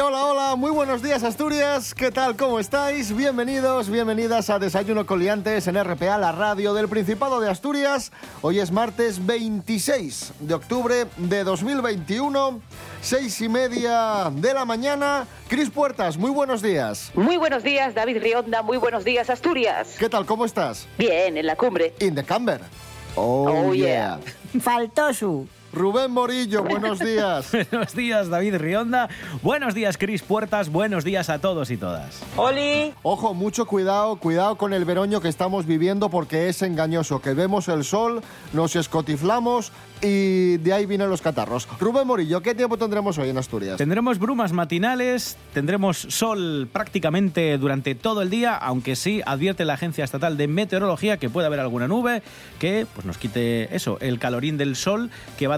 Hola, hola, muy buenos días Asturias, ¿qué tal? ¿Cómo estáis? Bienvenidos, bienvenidas a Desayuno Coliantes en RPA, la radio del Principado de Asturias. Hoy es martes 26 de octubre de 2021, seis y media de la mañana. Cris Puertas, muy buenos días. Muy buenos días, David Rionda, muy buenos días, Asturias. ¿Qué tal? ¿Cómo estás? Bien, en la cumbre. In the camber. Oh, yeah. Faltó su. Rubén Morillo, buenos días. Buenos días, David Rionda. Buenos días, Cris Puertas. Buenos días a todos y todas. ¡Oli! Ojo, mucho cuidado, cuidado con el veroño que estamos viviendo porque es engañoso, que vemos el sol, nos escotiflamos y de ahí vienen los catarros. Rubén Morillo, ¿qué tiempo tendremos hoy en Asturias? Tendremos brumas matinales, tendremos sol prácticamente durante todo el día, aunque sí advierte la Agencia Estatal de Meteorología que puede haber alguna nube que pues, nos quite eso, el calorín del sol, que va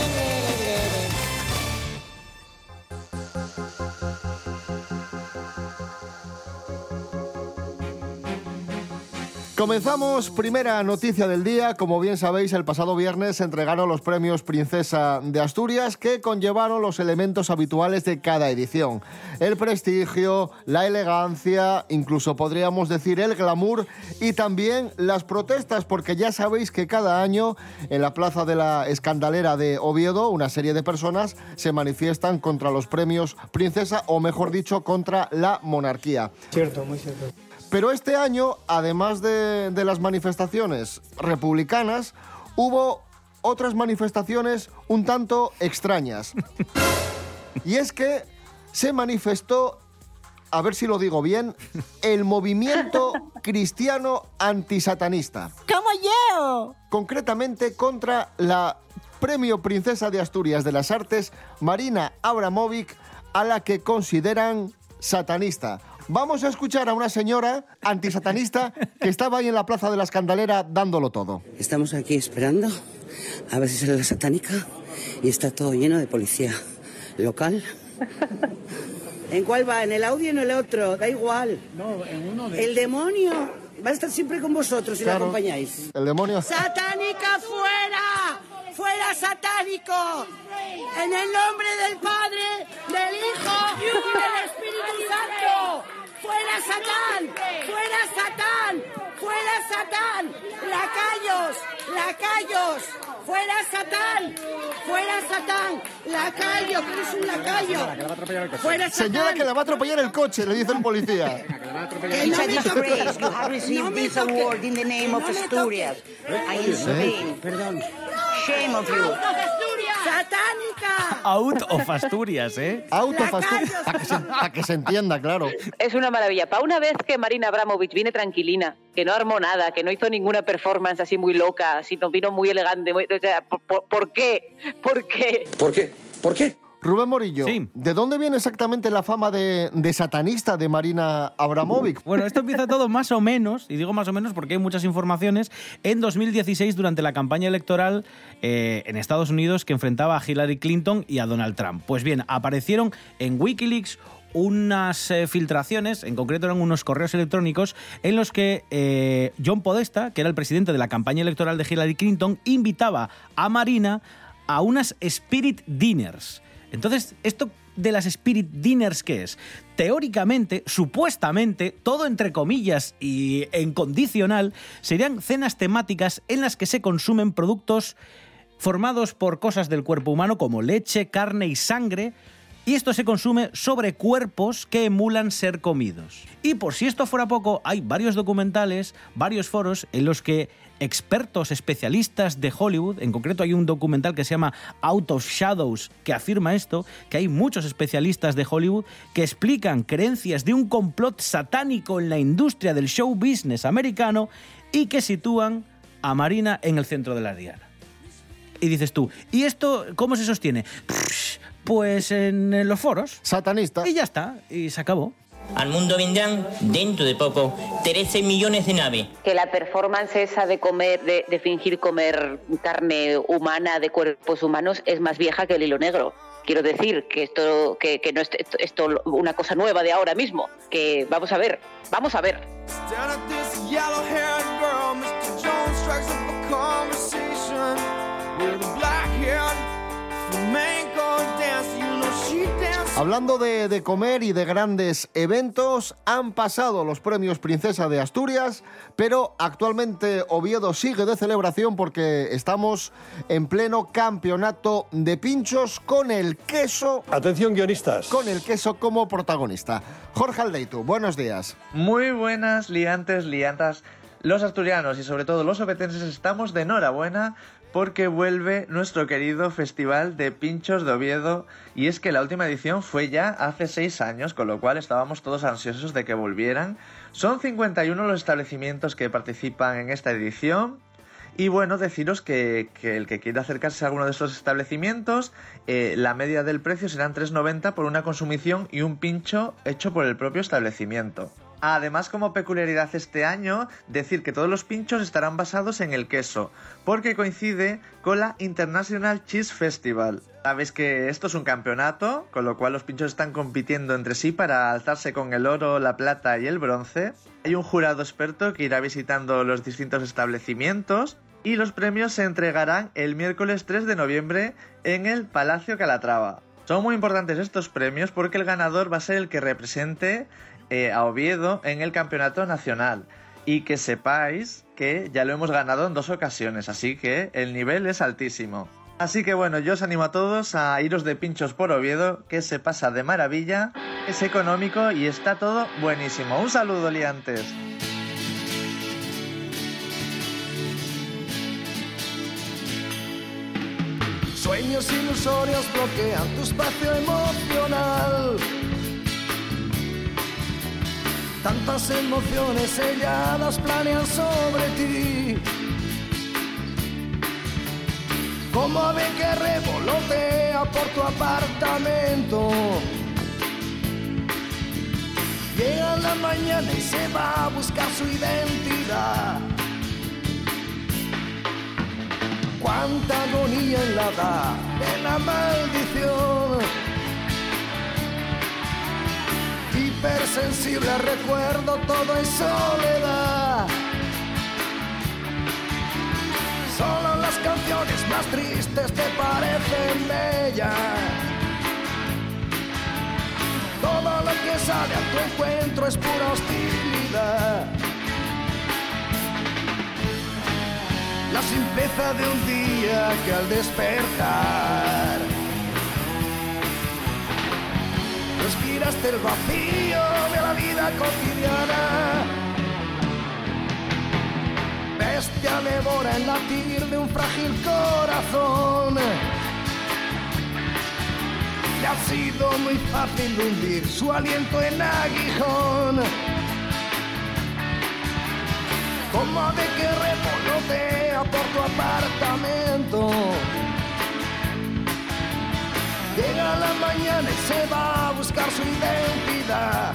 Comenzamos, primera noticia del día. Como bien sabéis, el pasado viernes se entregaron los premios Princesa de Asturias que conllevaron los elementos habituales de cada edición. El prestigio, la elegancia, incluso podríamos decir el glamour y también las protestas, porque ya sabéis que cada año en la Plaza de la Escandalera de Oviedo una serie de personas se manifiestan contra los premios Princesa o mejor dicho contra la monarquía. Cierto, muy cierto. Pero este año, además de, de las manifestaciones republicanas, hubo otras manifestaciones un tanto extrañas. Y es que se manifestó, a ver si lo digo bien, el movimiento cristiano antisatanista. ¿Cómo yo? Concretamente contra la Premio Princesa de Asturias de las Artes, Marina Abramovic, a la que consideran satanista. Vamos a escuchar a una señora antisatanista que estaba ahí en la Plaza de la Escandalera dándolo todo. Estamos aquí esperando a ver si sale la satánica y está todo lleno de policía local. ¿En cuál va? ¿En el audio o en el otro? Da igual. No, en uno de... El demonio va a estar siempre con vosotros si Claro. lo acompañáis. El demonio. ¡Satánica fuera! ¡Fuera satánico! En el nombre del Padre, del Hijo y del Espíritu Santo. ¡Fuera Satán! ¡Fuera Satán! ¡Fuera Satán! ¡Lacayos! ¡Lacayos! ¡Fuera Satán! ¡Fuera Satán! ¡Lacayo! que eres un lacayo! ¡Fuera Satán! Señora que la va a atropellar el coche, le dice el policía. Que no me award in the name of Asturias. Perdón. Shame of you. ¡Satánica! Out of Asturias, ¿eh? Autofastu- Lacayos. Para que, se- pa' que se entienda, claro. Es una maravilla. Para una vez que Marina Abramovich viene tranquilina, que no armó nada, que no hizo ninguna performance así muy loca, sino vino muy elegante, muy- o sea, ¿por, por- por qué? ¿Por qué? ¿Por qué? ¿Por qué? Rubén Morillo, Sí. ¿de dónde viene exactamente la fama de, de satanista de Marina Abramovic? Bueno, esto empieza todo más o menos, y digo más o menos porque hay muchas informaciones, en 2016 durante la campaña electoral eh, en Estados Unidos que enfrentaba a Hillary Clinton y a Donald Trump. Pues bien, aparecieron en Wikileaks unas eh, filtraciones, en concreto eran unos correos electrónicos, en los que eh, John Podesta, que era el presidente de la campaña electoral de Hillary Clinton, invitaba a Marina a unas Spirit Dinners. Entonces, ¿esto de las Spirit Dinners qué es? Teóricamente, supuestamente, todo entre comillas y en condicional, serían cenas temáticas en las que se consumen productos formados por cosas del cuerpo humano como leche, carne y sangre, y esto se consume sobre cuerpos que emulan ser comidos. Y por si esto fuera poco, hay varios documentales, varios foros en los que expertos especialistas de Hollywood, en concreto hay un documental que se llama Out of Shadows que afirma esto, que hay muchos especialistas de Hollywood que explican creencias de un complot satánico en la industria del show business americano y que sitúan a Marina en el centro de la diana. Y dices tú, ¿y esto cómo se sostiene? Pues en los foros. Satanista. Y ya está, y se acabó. Al mundo vendrán, dentro de poco, 13 millones de naves. Que la performance esa de comer, de, de fingir comer carne humana de cuerpos humanos es más vieja que el hilo negro. Quiero decir que esto, que, que no es esto, esto una cosa nueva de ahora mismo. Que vamos a ver, vamos a ver. Hablando de, de comer y de grandes eventos, han pasado los premios Princesa de Asturias, pero actualmente Oviedo sigue de celebración porque estamos en pleno campeonato de pinchos con el queso, Atención guionistas. con el queso como protagonista. Jorge Aldeitu, buenos días. Muy buenas liantes, liantas. Los asturianos y sobre todo los obetenses estamos de enhorabuena porque vuelve nuestro querido Festival de Pinchos de Oviedo y es que la última edición fue ya hace seis años, con lo cual estábamos todos ansiosos de que volvieran. Son 51 los establecimientos que participan en esta edición y bueno, deciros que, que el que quiera acercarse a alguno de estos establecimientos, eh, la media del precio serán 3,90 por una consumición y un pincho hecho por el propio establecimiento. Además, como peculiaridad este año, decir que todos los pinchos estarán basados en el queso, porque coincide con la International Cheese Festival. Sabéis que esto es un campeonato, con lo cual los pinchos están compitiendo entre sí para alzarse con el oro, la plata y el bronce. Hay un jurado experto que irá visitando los distintos establecimientos y los premios se entregarán el miércoles 3 de noviembre en el Palacio Calatrava. Son muy importantes estos premios porque el ganador va a ser el que represente eh, a Oviedo en el campeonato nacional. Y que sepáis que ya lo hemos ganado en dos ocasiones, así que el nivel es altísimo. Así que bueno, yo os animo a todos a iros de pinchos por Oviedo, que se pasa de maravilla, es económico y está todo buenísimo. Un saludo, liantes. Sueños ilusorios bloquean tu espacio emocional. Tantas emociones selladas planean sobre ti. Como ave que revolotea por tu apartamento. Llega la mañana y se va a buscar su identidad. Cuánta agonía en la da de la maldición. Hipersensible recuerdo todo en soledad. Solo las canciones más tristes te parecen bellas. Todo lo que sale a tu encuentro es pura hostilidad. la simpleza de un día que al despertar respiraste el vacío de la vida cotidiana. Bestia devora el latir de un frágil corazón. Le ha sido muy fácil hundir su aliento en aguijón como de que revolotea por tu apartamento. Llega la mañana y se va a buscar su identidad.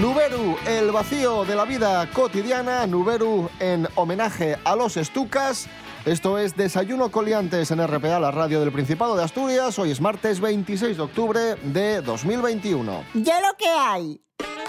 Nuberu, el vacío de la vida cotidiana, Nuberu en homenaje a los estucas. Esto es Desayuno Coliantes en RPA, la radio del Principado de Asturias. Hoy es martes 26 de octubre de 2021. Ya lo que hay.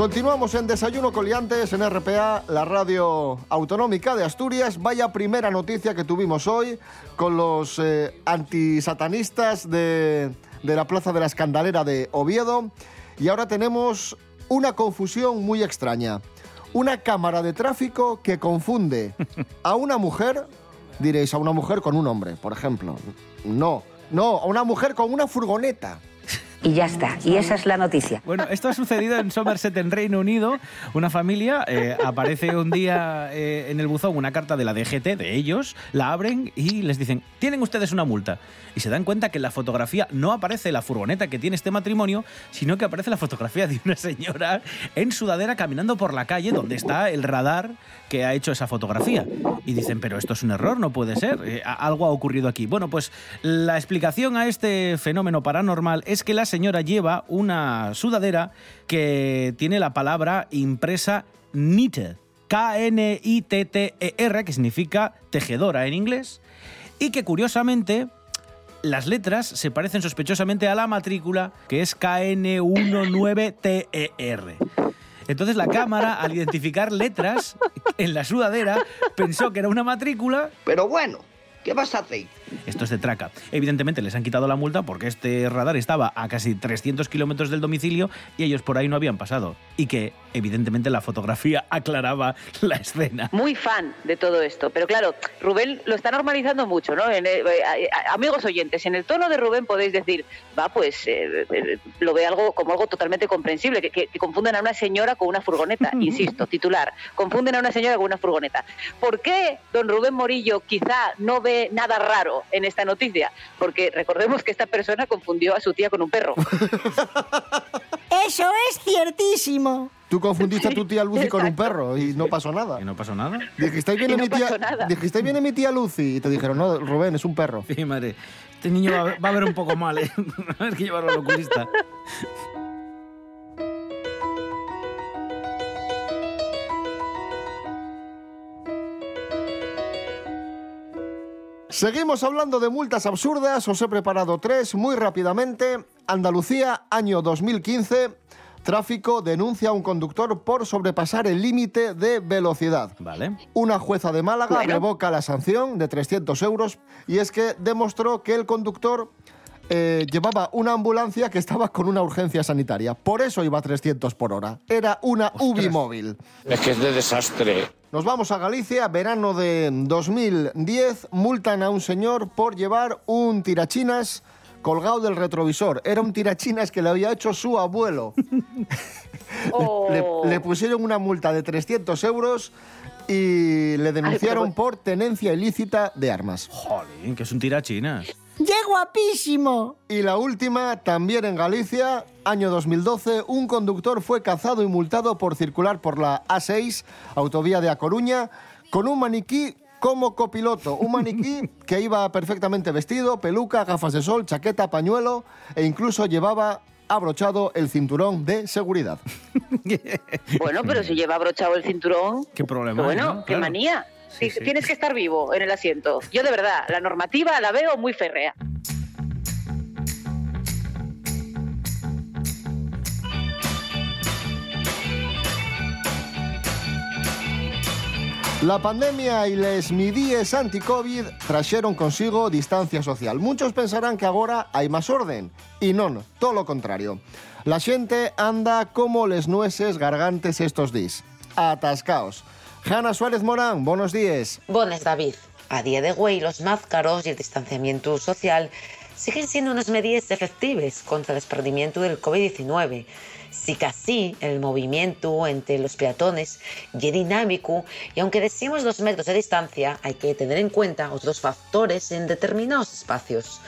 Continuamos en Desayuno Coliantes en RPA, la radio autonómica de Asturias. Vaya primera noticia que tuvimos hoy con los eh, antisatanistas de, de la Plaza de la Escandalera de Oviedo. Y ahora tenemos una confusión muy extraña. Una cámara de tráfico que confunde a una mujer, diréis, a una mujer con un hombre, por ejemplo. No, no, a una mujer con una furgoneta. Y ya está. Y esa es la noticia. Bueno, esto ha sucedido en Somerset, en Reino Unido. Una familia eh, aparece un día eh, en el buzón una carta de la DGT, de ellos, la abren y les dicen, tienen ustedes una multa. Y se dan cuenta que en la fotografía no aparece la furgoneta que tiene este matrimonio, sino que aparece la fotografía de una señora en sudadera caminando por la calle donde está el radar que ha hecho esa fotografía. Y dicen, pero esto es un error, no puede ser. eh, algo ha ocurrido aquí. Bueno, pues la explicación a este fenómeno paranormal es que la señora lleva una sudadera que tiene la palabra impresa knitted. K-N-I-T-T-E-R, que significa tejedora en inglés, y que curiosamente las letras se parecen sospechosamente a la matrícula, que es KN19TER. Entonces la cámara, al identificar letras en la sudadera, pensó que era una matrícula. Pero bueno, ¿qué vas a hacer? Esto es de traca. Evidentemente les han quitado la multa porque este radar estaba a casi 300 kilómetros del domicilio y ellos por ahí no habían pasado. Y que, evidentemente, la fotografía aclaraba la escena. Muy fan de todo esto. Pero claro, Rubén lo está normalizando mucho, ¿no? En, eh, eh, amigos oyentes, en el tono de Rubén podéis decir, va, pues eh, eh, lo ve algo como algo totalmente comprensible, que, que- que confunden a una señora con una furgoneta. Insisto, titular, confunden a una señora con una furgoneta. ¿Por qué don Rubén Morillo quizá no ve nada raro en esta noticia? Porque recordemos que esta persona confundió a su tía con un perro. Eso es ciertísimo. Tú confundiste a tu tía Lucy con un perro y no pasó nada. ¿Y no pasó nada? Dijiste, ahí viene, Y no mi tía, pasó nada. dijiste, ahí viene mi tía Lucy. Y te dijeron, no, Rubén, es un perro. Sí, madre. Este niño va a ver, va a ver un poco mal, ¿eh? Hay que llevarlo al oculista. Seguimos hablando de multas absurdas. Os he preparado tres muy rápidamente. Andalucía, año 2015. Tráfico denuncia a un conductor por sobrepasar el límite de velocidad. Vale. Una jueza de Málaga Bueno. revoca la sanción de 300 euros y es que demostró que el conductor eh, llevaba una ambulancia que estaba con una urgencia sanitaria. Por eso iba a 300 por hora. Era una UBI móvil. Es que es de desastre. Nos vamos a Galicia, verano de 2010. Multan a un señor por llevar un tirachinas colgado del retrovisor. Era un tirachinas que le había hecho su abuelo. Le, le pusieron una multa de 300 euros y le denunciaron Ay, por tenencia ilícita de armas. Jolín, que es un tirachinas. ¡Qué guapísimo! Y la última, también en Galicia, año 2012, un conductor fue cazado y multado por circular por la A6, autovía de A Coruña, con un maniquí como copiloto. Un maniquí que iba perfectamente vestido, peluca, gafas de sol, chaqueta, pañuelo e incluso llevaba abrochado el cinturón de seguridad. Bueno, pero si lleva abrochado el cinturón, Qué problema. bueno, hay, ¿no? qué Claro. manía. Sí, Sí, sí. Tienes que estar vivo en el asiento. Yo de verdad, la normativa la veo muy férrea. La pandemia y les midíes anti-Covid traxeron consigo distancia social. Muchos pensarán que agora hai máis orden. E non, todo lo contrario. La xente anda como les nueces gargantes estos dis. Atascaos. Jana Suárez Morán, buenos días. Buenas, David. A día de hoy, los máscaros y el distanciamiento social siguen siendo unas medidas efectivas contra el desprendimiento del COVID-19 Sí que así el movimiento entre los peatones es dinámico y aunque decimos dos metros de distancia, hay que tener en cuenta otros factores en determinados espacios.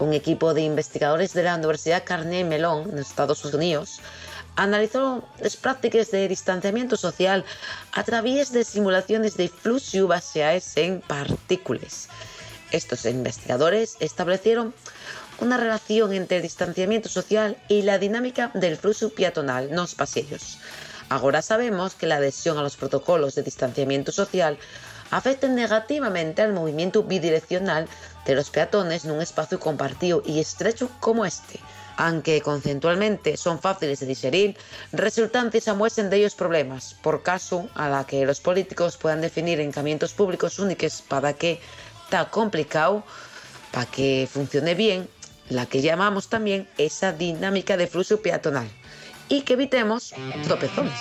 Un equipo de investigadores de la Universidad Carnegie Mellon en Estados Unidos analizó las prácticas de distanciamiento social a través de simulaciones de flujo baseadas en partículas. Estos investigadores establecieron una relación entre el distanciamiento social y la dinámica del flujo peatonal en los pasillos. Ahora sabemos que la adhesión a los protocolos de distanciamiento social afecta negativamente al movimiento bidireccional de los peatones en un espacio compartido y estrecho como este. Aunque conceptualmente son fáciles de digerir, resultan se muestran de ellos problemas, por caso a la que los políticos puedan definir encamientos públicos únicos para que está complicado, para que funcione bien, la que llamamos también esa dinámica de flujo peatonal y que evitemos tropezones.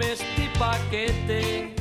Este paquete.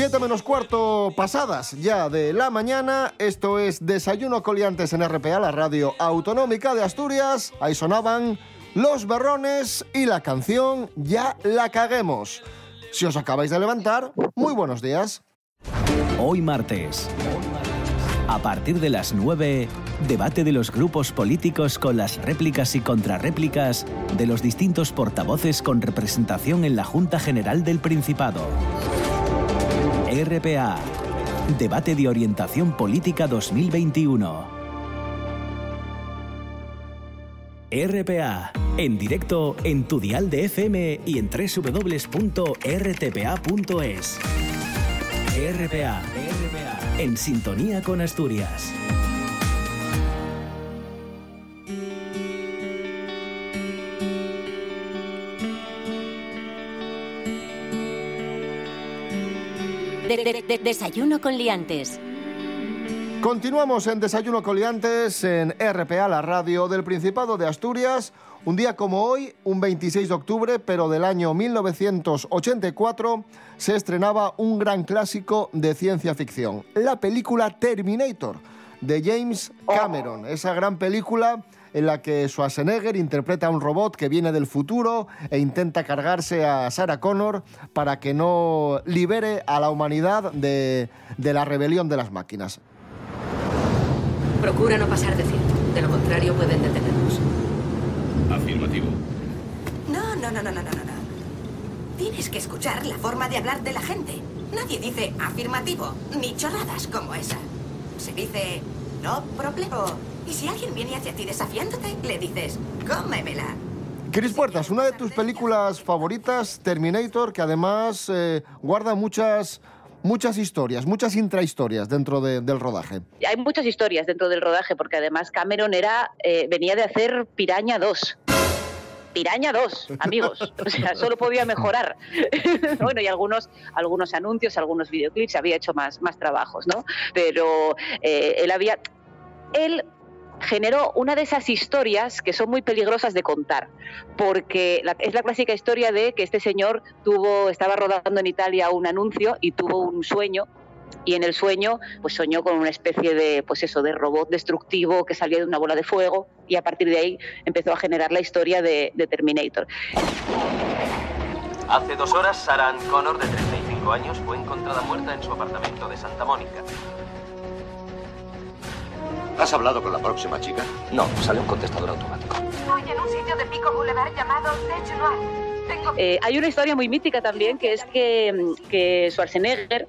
7 menos cuarto pasadas ya de la mañana. Esto es Desayuno Coliantes en RPA, la radio autonómica de Asturias. Ahí sonaban Los Berrones y la canción Ya la caguemos. Si os acabáis de levantar, muy buenos días. Hoy martes, a partir de las 9, debate de los grupos políticos con las réplicas y contrarréplicas de los distintos portavoces con representación en la Junta General del Principado. RPA. Debate de Orientación Política 2021. RPA. En directo en tu dial de FM y en www.rtpa.es. RPA. En sintonía con Asturias. De- de- de- desayuno con liantes. Continuamos en Desayuno Coliantes en RPA, la radio del Principado de Asturias. Un día como hoy, un 26 de octubre, pero del año 1984, se estrenaba un gran clásico de ciencia ficción, la película Terminator, de James Cameron. Esa gran película en la que Schwarzenegger interpreta a un robot que viene del futuro e intenta cargarse a Sarah Connor para que no libere a la humanidad de, de la rebelión de las máquinas. Procura no pasar de cierto. De lo contrario, pueden detenernos. Afirmativo. No, no, no, no, no, no, no. no. Tienes que escuchar la forma de hablar de la gente. Nadie dice afirmativo, ni chorradas como esa. Se dice no problema. Y si alguien viene hacia ti desafiándote, le dices, cómemela. Cris Puertas, una de tus películas favoritas, Terminator, que además eh, guarda muchas, muchas historias, muchas intrahistorias dentro de- del rodaje. Hay muchas historias dentro del rodaje, porque además Cameron era, eh, venía de hacer Piraña 2. Piraña 2, amigos. O sea, solo podía mejorar. bueno, y algunos, algunos anuncios, algunos videoclips, había hecho más, más trabajos, ¿no? Pero eh, él había. Él generó una de esas historias que son muy peligrosas de contar, porque es la clásica historia de que este señor estaba rodando en Italia un anuncio y tuvo un sueño y en el sueño pues soñó con una especie de pues de robot destructivo que salía de una bola de fuego y a partir de ahí empezó a generar la historia de, de Terminator. Hace dos horas, Sarah Ann Connor, de 35 años, fue encontrada muerta en su apartamento de Santa Mónica. ¿Has hablado con la próxima chica? No, sale un contestador automático. Estoy en un sitio de Pico Boulevard llamado Tech Noir. Tengo Eh, hay una historia muy mítica también que es que, mm, que Schwarzenegger,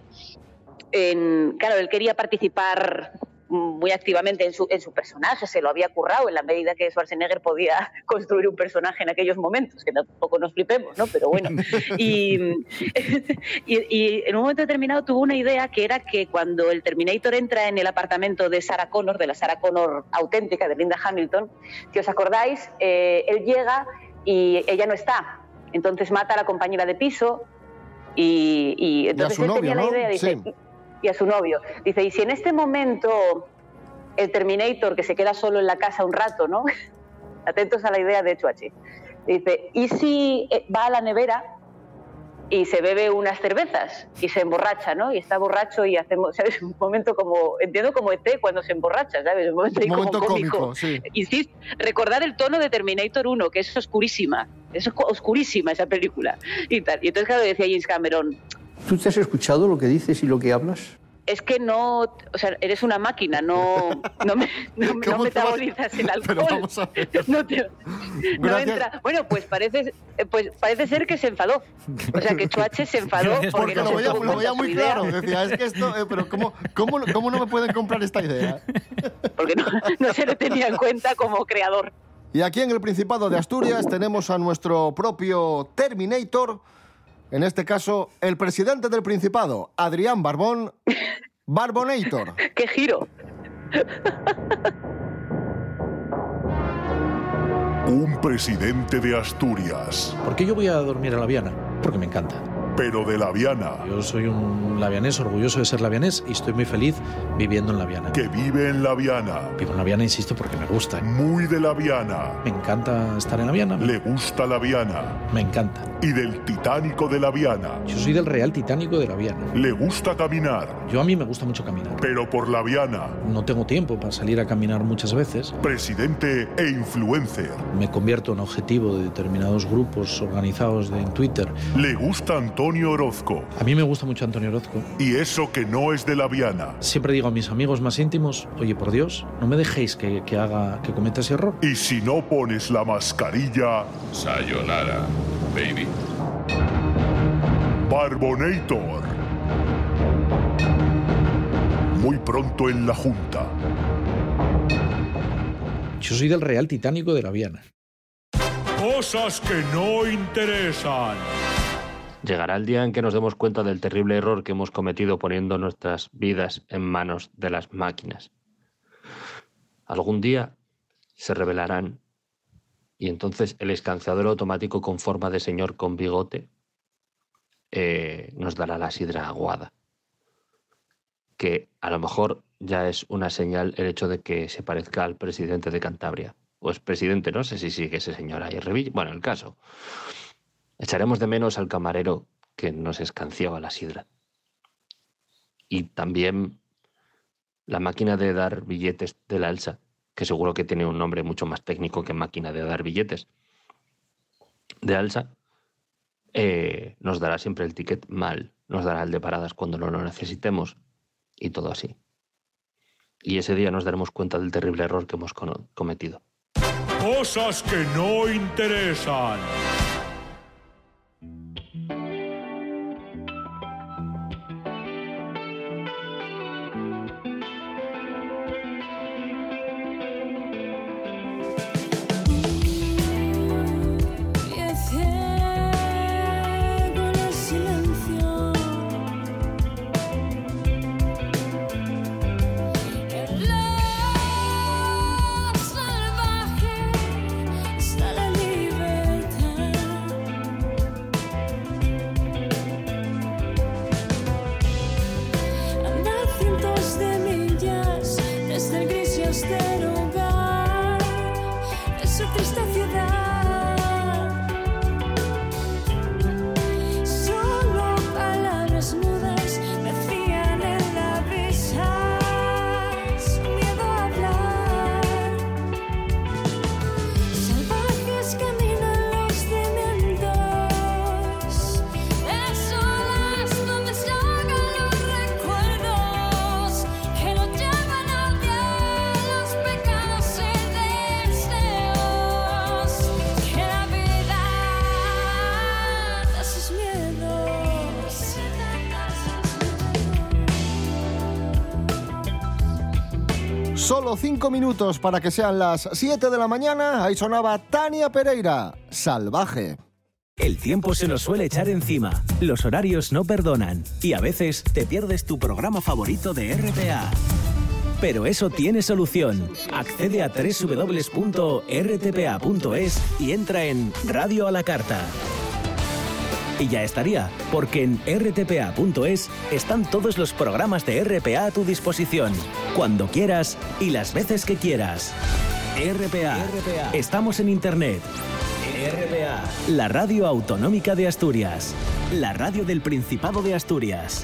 en- claro, él quería participar muy activamente en su, en su personaje, se lo había currado en la medida que Schwarzenegger podía construir un personaje en aquellos momentos, que tampoco nos flipemos, ¿no? Pero bueno. Y, y, y en un momento determinado tuvo una idea que era que cuando el Terminator entra en el apartamento de Sarah Connor, de la Sarah Connor auténtica, de Linda Hamilton, si os acordáis, eh, él llega y ella no está. Entonces mata a la compañera de piso y, y entonces su él novio, tenía la ¿no? idea, dice, Sí. Y a su novio. Dice, y si en este momento el Terminator, que se queda solo en la casa un rato, ¿no? Atentos a la idea de Chuachi. Dice, ¿y si eh, va a la nevera y se bebe unas cervezas y se emborracha, ¿no? Y está borracho y hacemos, ¿sabes? Un momento como, entiendo como ET cuando se emborracha, ¿sabes? Un momento, ahí Un como momento cómico. cómico, sí. Insisto, recordar el tono de Terminator 1, que es oscurísima, es oscu- oscurísima esa película. Y, tal. y entonces, claro, decía James Cameron, ¿Tú te has escuchado lo que dices y lo que hablas? es que no, o sea, eres una máquina, no, no, me, no, no ¿Cómo te vas- metabolizas el alcohol. Pero vamos a ver. No te- no Gracias. entra. Bueno, pues parece, eh, pues parece ser que se enfadó. O sea, que Chuache se enfadó Porque porque no lo se veía, lo veía muy idea. claro. Decía, es que esto, eh, pero ¿cómo, cómo, ¿cómo no me pueden comprar esta idea? Porque no, no se le tenía en cuenta como creador. Y aquí en el Principado de Asturias tenemos a nuestro propio Terminator, en este caso el presidente del Principado, Adrián Barbón, Barbonator. ¡Qué giro! Un presidente de Asturias. ¿Por qué yo voy a dormir a la Viana? Porque me encanta. Pero de la Viana. Yo soy un lavianés, orgulloso de ser lavianés y estoy muy feliz viviendo en la Viana. Que vive en la Viana. Vivo en la Viana, insisto, porque me gusta. Muy de la Viana. Me encanta estar en la Viana. Le gusta la Viana. Me encanta. Y del Titánico de la Viana. Yo soy del Real Titánico de la Viana. Le gusta caminar. Yo a mí me gusta mucho caminar. Pero por la Viana. No tengo tiempo para salir a caminar muchas veces. Presidente e influencer. Me convierto en objetivo de determinados grupos organizados en Twitter. Le gusta Antonio Orozco. A mí me gusta mucho Antonio Orozco. Y eso que no es de la Viana. Siempre digo a mis amigos más íntimos, oye, por Dios, no me dejéis que, que haga, que cometa ese error. Y si no pones la mascarilla. Sayonara, baby. Barbonator. Muy pronto en la Junta. Yo soy del Real Titánico de la Viana. Cosas que no interesan. Llegará el día en que nos demos cuenta del terrible error que hemos cometido poniendo nuestras vidas en manos de las máquinas. Algún día se revelarán y entonces el escanciador automático con forma de señor con bigote eh, nos dará la sidra aguada. Que a lo mejor ya es una señal el hecho de que se parezca al presidente de Cantabria. O es presidente, no sé si sigue ese señor ahí. Bueno, el caso. Echaremos de menos al camarero que nos escanciaba la sidra. Y también la máquina de dar billetes del alza, que seguro que tiene un nombre mucho más técnico que máquina de dar billetes de alza, eh, nos dará siempre el ticket mal, nos dará el de paradas cuando no lo necesitemos y todo así. Y ese día nos daremos cuenta del terrible error que hemos cometido. Cosas que no interesan. Solo cinco minutos para que sean las 7 de la mañana. Ahí sonaba Tania Pereira, salvaje. El tiempo se nos suele echar encima, los horarios no perdonan y a veces te pierdes tu programa favorito de RPA. Pero eso tiene solución. Accede a www.rtpa.es y entra en Radio a la Carta. Y ya estaría, porque en rtpa.es están todos los programas de RPA a tu disposición, cuando quieras y las veces que quieras. RPA. Estamos en Internet. RPA. La radio autonómica de Asturias. La radio del Principado de Asturias.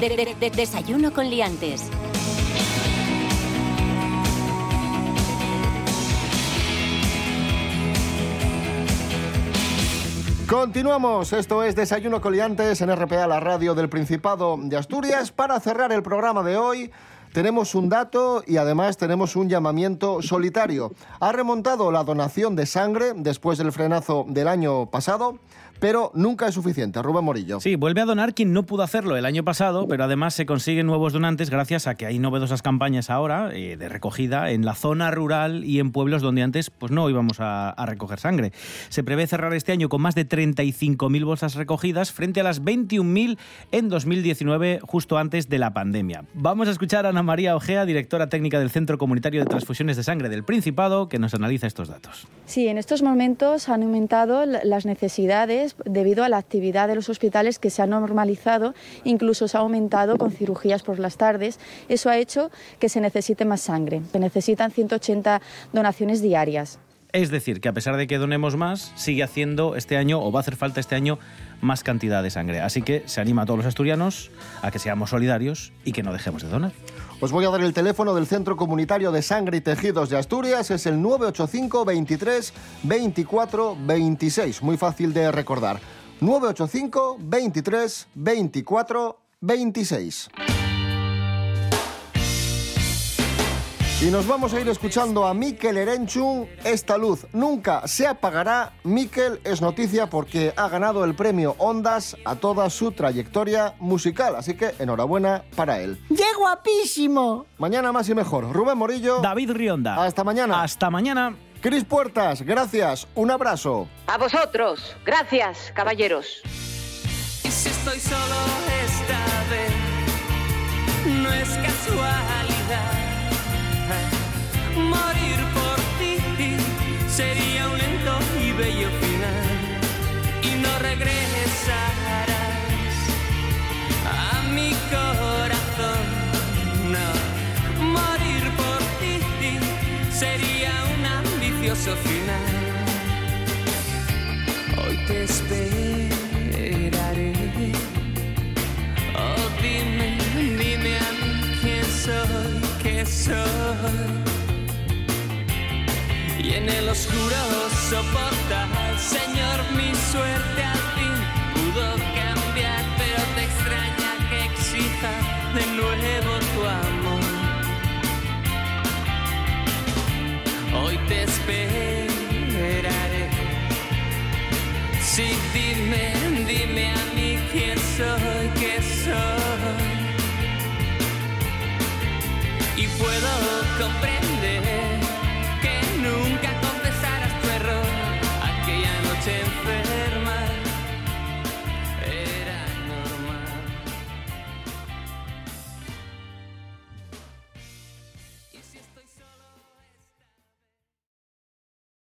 De- de- de- desayuno con liantes. Continuamos, esto es Desayuno Coliantes en RPA, la radio del Principado de Asturias. Para cerrar el programa de hoy, tenemos un dato y además tenemos un llamamiento solitario. Ha remontado la donación de sangre después del frenazo del año pasado, pero nunca es suficiente. Rubén Morillo. Sí, vuelve a donar quien no pudo hacerlo el año pasado, pero además se consiguen nuevos donantes gracias a que hay novedosas campañas ahora eh, de recogida en la zona rural y en pueblos donde antes pues no íbamos a, a recoger sangre. Se prevé cerrar este año con más de 35.000 bolsas recogidas frente a las 21.000 en 2019, justo antes de la pandemia. Vamos a escuchar a Ana María Ojea, directora técnica del Centro Comunitario de Transfusiones de Sangre del Principado, que nos analiza estos datos. Sí, en estos momentos han aumentado las necesidades debido a la actividad de los hospitales que se ha normalizado, incluso se ha aumentado con cirugías por las tardes. Eso ha hecho que se necesite más sangre. Se necesitan 180 donaciones diarias. Es decir, que a pesar de que donemos más, sigue haciendo este año o va a hacer falta este año más cantidad de sangre. Así que se anima a todos los asturianos a que seamos solidarios y que no dejemos de donar. Os voy a dar el teléfono del Centro Comunitario de Sangre y Tejidos de Asturias. Es el 985 23 24 26. Muy fácil de recordar. 985 23 24 26. Y nos vamos a ir escuchando a Mikel Erenchun. Esta luz nunca se apagará. Mikel es noticia porque ha ganado el premio Ondas a toda su trayectoria musical. Así que enhorabuena para él. ¡Qué guapísimo! Mañana más y mejor. Rubén Morillo. David Rionda. Hasta mañana. Hasta mañana. Cris Puertas, gracias. Un abrazo. A vosotros. Gracias, caballeros. Y si estoy solo esta vez, no es casualidad. Morir por ti sería un lento y bello final. Y no regresarás a mi corazón. No, morir por ti sería un ambicioso final. Hoy te esperaré. en el oscuro soportal. Señor, mi suerte al fin pudo cambiar, pero te extraña que exija de nuevo tu amor. Hoy te esperaré. Sí, dime, dime a mí quién soy, qué soy. Y puedo comprender